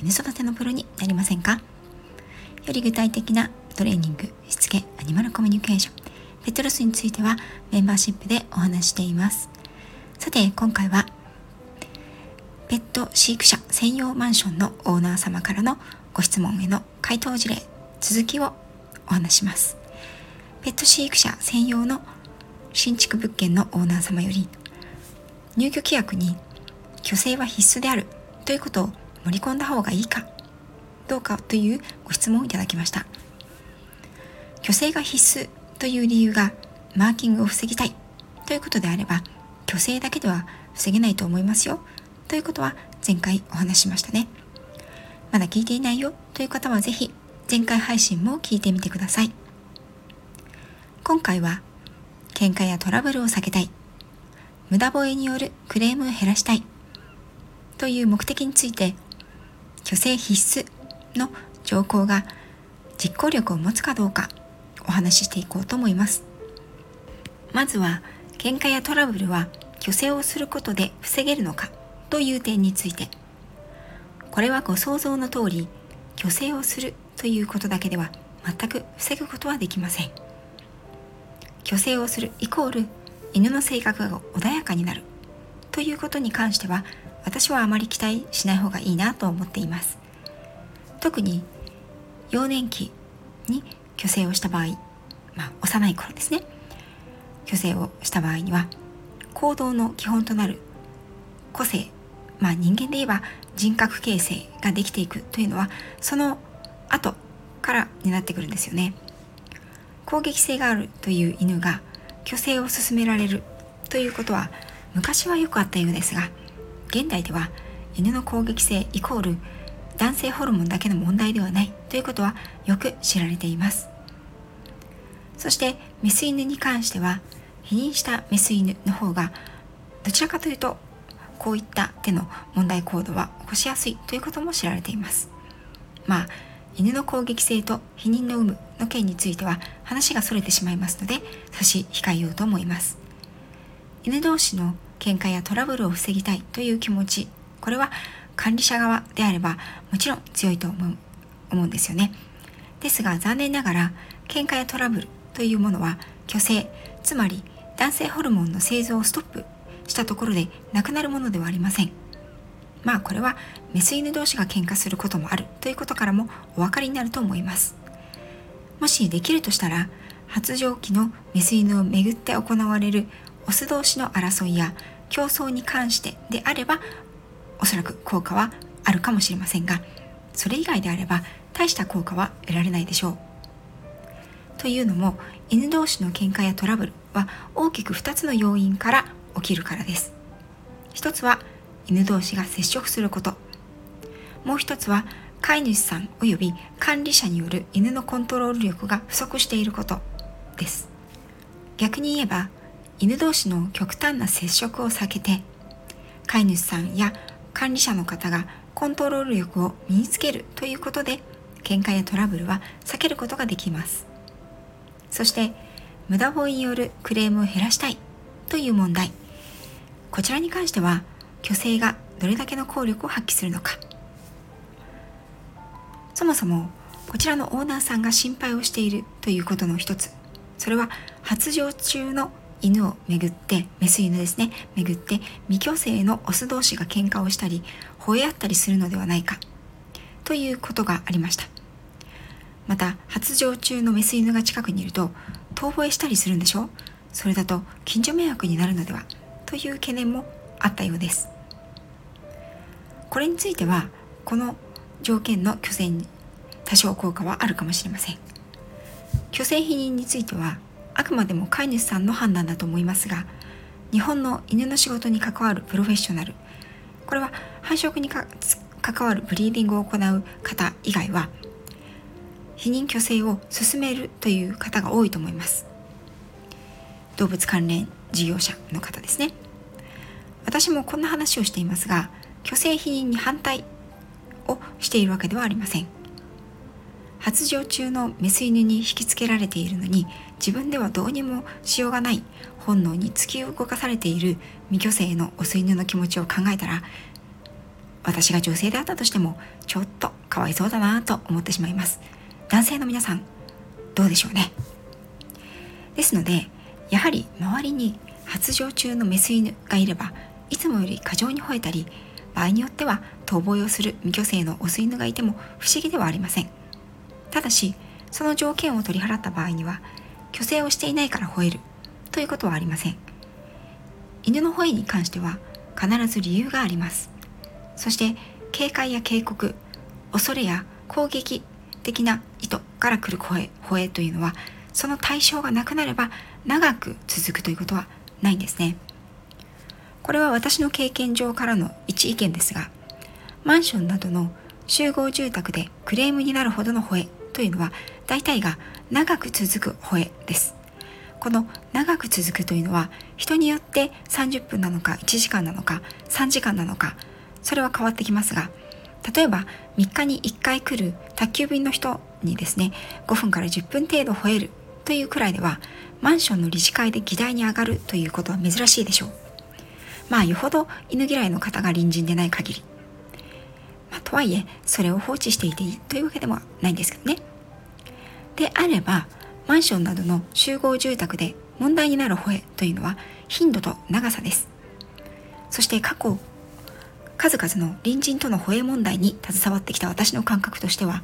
犬育てのプロになりませんか？より具体的なトレーニングしつけアニマルコミュニケーションペットロスについてはメンバーシップでお話しています。さて今回はペット飼育者専用マンションのオーナー様からのご質問への回答事例続きをお話します。ペット飼育者専用の新築物件のオーナー様より入居規約に虚勢は必須であるということを盛り込んだ方がいいかどうかというご質問をいただきました。虚勢が必須という理由がマーキングを防ぎたいということであれば虚勢だけでは防げないと思いますよということは前回お話しましたね。まだ聞いていないよという方はぜひ前回配信も聞いてみてください。今回は喧嘩やトラブルを避けたい無駄吠えによるクレームを減らしたいという目的について虚勢必須の条項が実行力を持つかどうかお話ししていこうと思います。まずは喧嘩やトラブルは虚勢をすることで防げるのかという点について。これはご想像の通り虚勢をするということだけでは全く防ぐことはできません。虚勢をするイコール犬の性格が穏やかになるということに関しては私はあまり期待しない方がいいなと思っています。特に幼年期に虚勢をした場合まあ幼い頃ですね。虚勢をした場合には行動の基本となる個性まあ人間で言えば人格形成ができていくというのはその後からになってくるんですよね。攻撃性があるという犬が虚勢を進められるということは昔はよくあったようですが現代では犬の攻撃性イコール男性ホルモンだけの問題ではないということはよく知られています。そしてメス犬に関しては否認したメス犬の方がどちらかというとこういった手の問題行動は起こしやすいということも知られています。まあ犬の攻撃性と避妊の有無の件については話がそれてしまいますので差し控えようと思います。犬同士の喧嘩やトラブルを防ぎたいという気持ち。これは管理者側であればもちろん強いと思う思うんですよね。ですが残念ながら喧嘩やトラブルというものは虚勢つまり男性ホルモンの製造をストップしたところでなくなるものではありません。まあこれはメス犬同士が喧嘩することもあるということからもお分かりになると思います。もしできるとしたら発情期のメス犬をめぐって行われるオス同士の争いや競争に関してであればおそらく効果はあるかもしれませんがそれ以外であれば大した効果は得られないでしょう。というのも犬同士の喧嘩やトラブルは大きく2つの要因から起きるからです。一つは犬同士が接触すること。もう一つは飼い主さん及び管理者による犬のコントロール力が不足していることです。逆に言えば犬同士の極端な接触を避けて飼い主さんや管理者の方がコントロール力を身につけるということで喧嘩やトラブルは避けることができます。そして無駄吠えによるクレームを減らしたいという問題。こちらに関しては虚勢がどれだけの効力を発揮するのか。そもそもこちらのオーナーさんが心配をしているということの一つ。それは発情中の犬をめぐってメス犬ですね。めぐって未去勢のオス同士が喧嘩をしたり吠え合ったりするのではないか。ということがありました。また発情中のメス犬が近くにいると遠吠えしたりするんでしょそれだと近所迷惑になるのでは。という懸念もあったようです。これについてはこの条件の虚勢に多少効果はあるかもしれません。虚勢否認についてはあくまでも飼い主さんの判断だと思いますが日本の犬の仕事に関わるプロフェッショナルこれは繁殖に関わるブリーディングを行う方以外は避妊去勢を進めるという方が多いと思います。動物関連事業者の方ですね。私もこんな話をしていますが虚勢避妊に反対をしているわけではありません。発情中のメス犬に引きつけられているのに自分ではどうにもしようがない本能に突き動かされている未虚勢のオス犬の気持ちを考えたら私が女性であったとしてもちょっとかわいそうだなと思ってしまいます。男性の皆さんどうでしょうね？ですのでやはり周りに発情中のメス犬がいればいつもより過剰に吠えたり場合によっては逃亡をする未去勢のオス犬がいても不思議ではありません。ただしその条件を取り払った場合には虚勢をしていないから吠える。ということはありません。犬の吠えに関しては必ず理由があります。そして警戒や警告恐れや攻撃的な意図から来る声吠えというのはその対象がなくなれば長く続くということはないんですね。これは私の経験上からの一意見ですがマンションなどの集合住宅でクレームになるほどの吠えというのは大体が長く続く吠えです。この長く続くというのは人によって30分なのか1時間なのか3時間なのかそれは変わってきますが例えば3日に1回来る宅急便の人にですね5分から10分程度吠えるというくらいではマンションの理事会で議題に上がるということは珍しいでしょう。まあよほど犬嫌いの方が隣人でない限り、とはいえそれを放置していていいというわけでもないんですけどね。であればマンションなどの集合住宅で問題になる吠えというのは頻度と長さです。そして過去数々の隣人との吠え問題に携わってきた私の感覚としては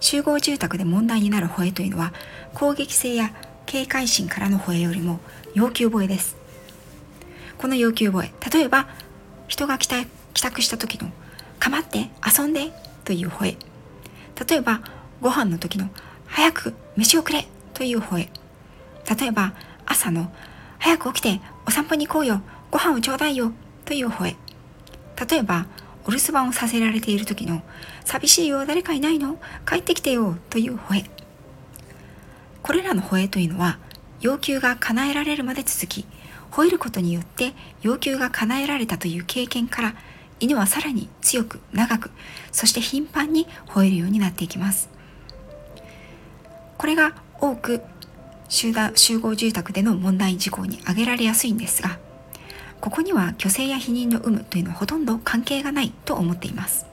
集合住宅で問題になる吠えというのは攻撃性や警戒心からの吠えよりも要求吠えです。この要求吠え例えば人が帰宅した時の「かまって遊んで」という吠え。例えばご飯の時の「早く飯をくれ」という吠え。例えば朝の「早く起きてお散歩に行こうよご飯をちょうだいよ」という吠え。例えばお留守番をさせられている時の「寂しいよ誰かいないの帰ってきてよ」という吠え。これらの吠えというのは要求が叶えられるまで続き吠えることによって要求が叶えられたという経験から犬はさらに強く長くそして頻繁に吠えるようになっていきます。これが多く集団集合住宅での問題事項に挙げられやすいんですがここには虚勢や否認の有無というのはほとんど関係がないと思っています。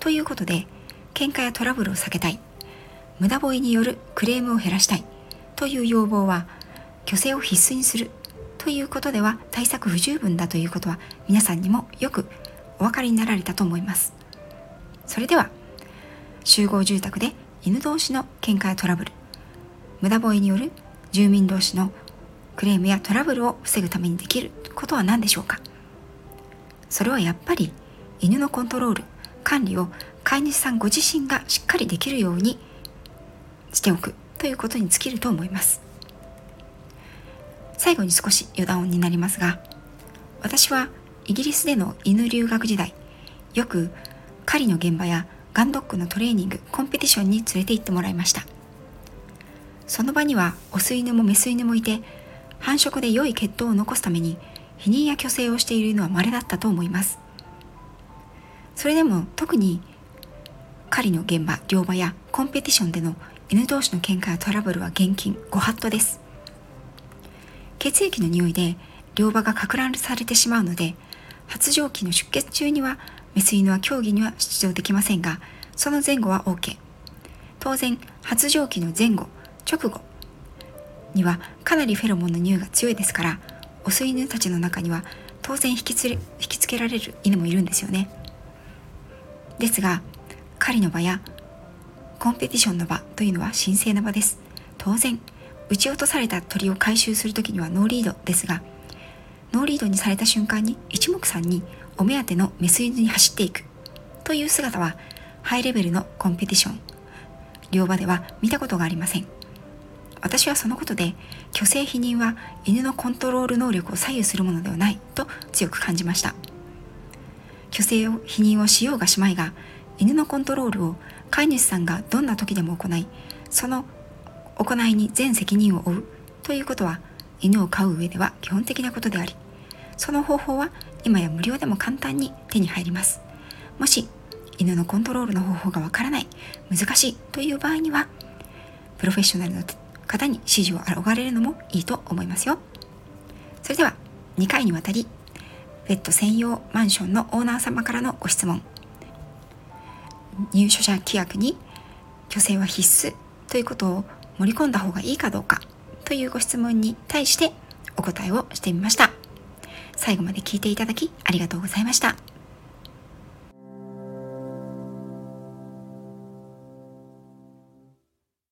ということで喧嘩やトラブルを避けたい無駄吠えによるクレームを減らしたいという要望は虚勢を必須にするということでは対策不十分だということは皆さんにもよくお分かりになられたと思います。それでは集合住宅で犬同士の喧嘩やトラブル無駄吠えによる住民同士のクレームやトラブルを防ぐためにできることは何でしょうか。それはやっぱり犬のコントロール管理を飼い主さんご自身がしっかりできるようにしておくということに尽きると思います。最後に少し余談になりますが私はイギリスでの犬留学時代よく狩りの現場やガンドッグのトレーニングコンペティションに連れて行ってもらいました。その場にはオス犬もメス犬もいて繁殖で良い血統を残すために避妊や虚勢をしている犬は稀だったと思います。それでも特に狩りの現場両場やコンペティションでの犬同士の喧嘩やトラブルは厳禁ご法度です。血液の匂いで両場がかく乱されてしまうので発情期の出血中にはメス犬は競技には出場できませんがその前後は OK 当然発情期の前後直後にはかなりフェロモンの匂いが強いですからオス犬たちの中には当然引きつれ引きつけられる犬もいるんですよね。ですが狩りの場やコンペティションの場というのは神聖な場です。当然撃ち落とされた鳥を回収する時にはノーリードですがノーリードにされた瞬間に一目散にお目当てのメス犬に走っていく。という姿はハイレベルのコンペティション。両場では見たことがありません。私はそのことで虚勢否認は犬のコントロール能力を左右するものではないと強く感じました。虚勢を否認をしようがしまいが犬のコントロールを飼い主さんがどんな時でも行いその行いに全責任を負うということは犬を飼う上では基本的なことでありその方法は今や無料でも簡単に手に入ります。もし犬のコントロールの方法がわからない難しいという場合にはプロフェッショナルの方に指示を仰がれるのもいいと思いますよ。それでは2回にわたりペット専用マンションのオーナー様からのご質問。入所者規約に虚勢は必須ということを盛り込んだ方がいいかどうかというご質問に対してお答えをしてみました。最後まで聞いていただきありがとうございました。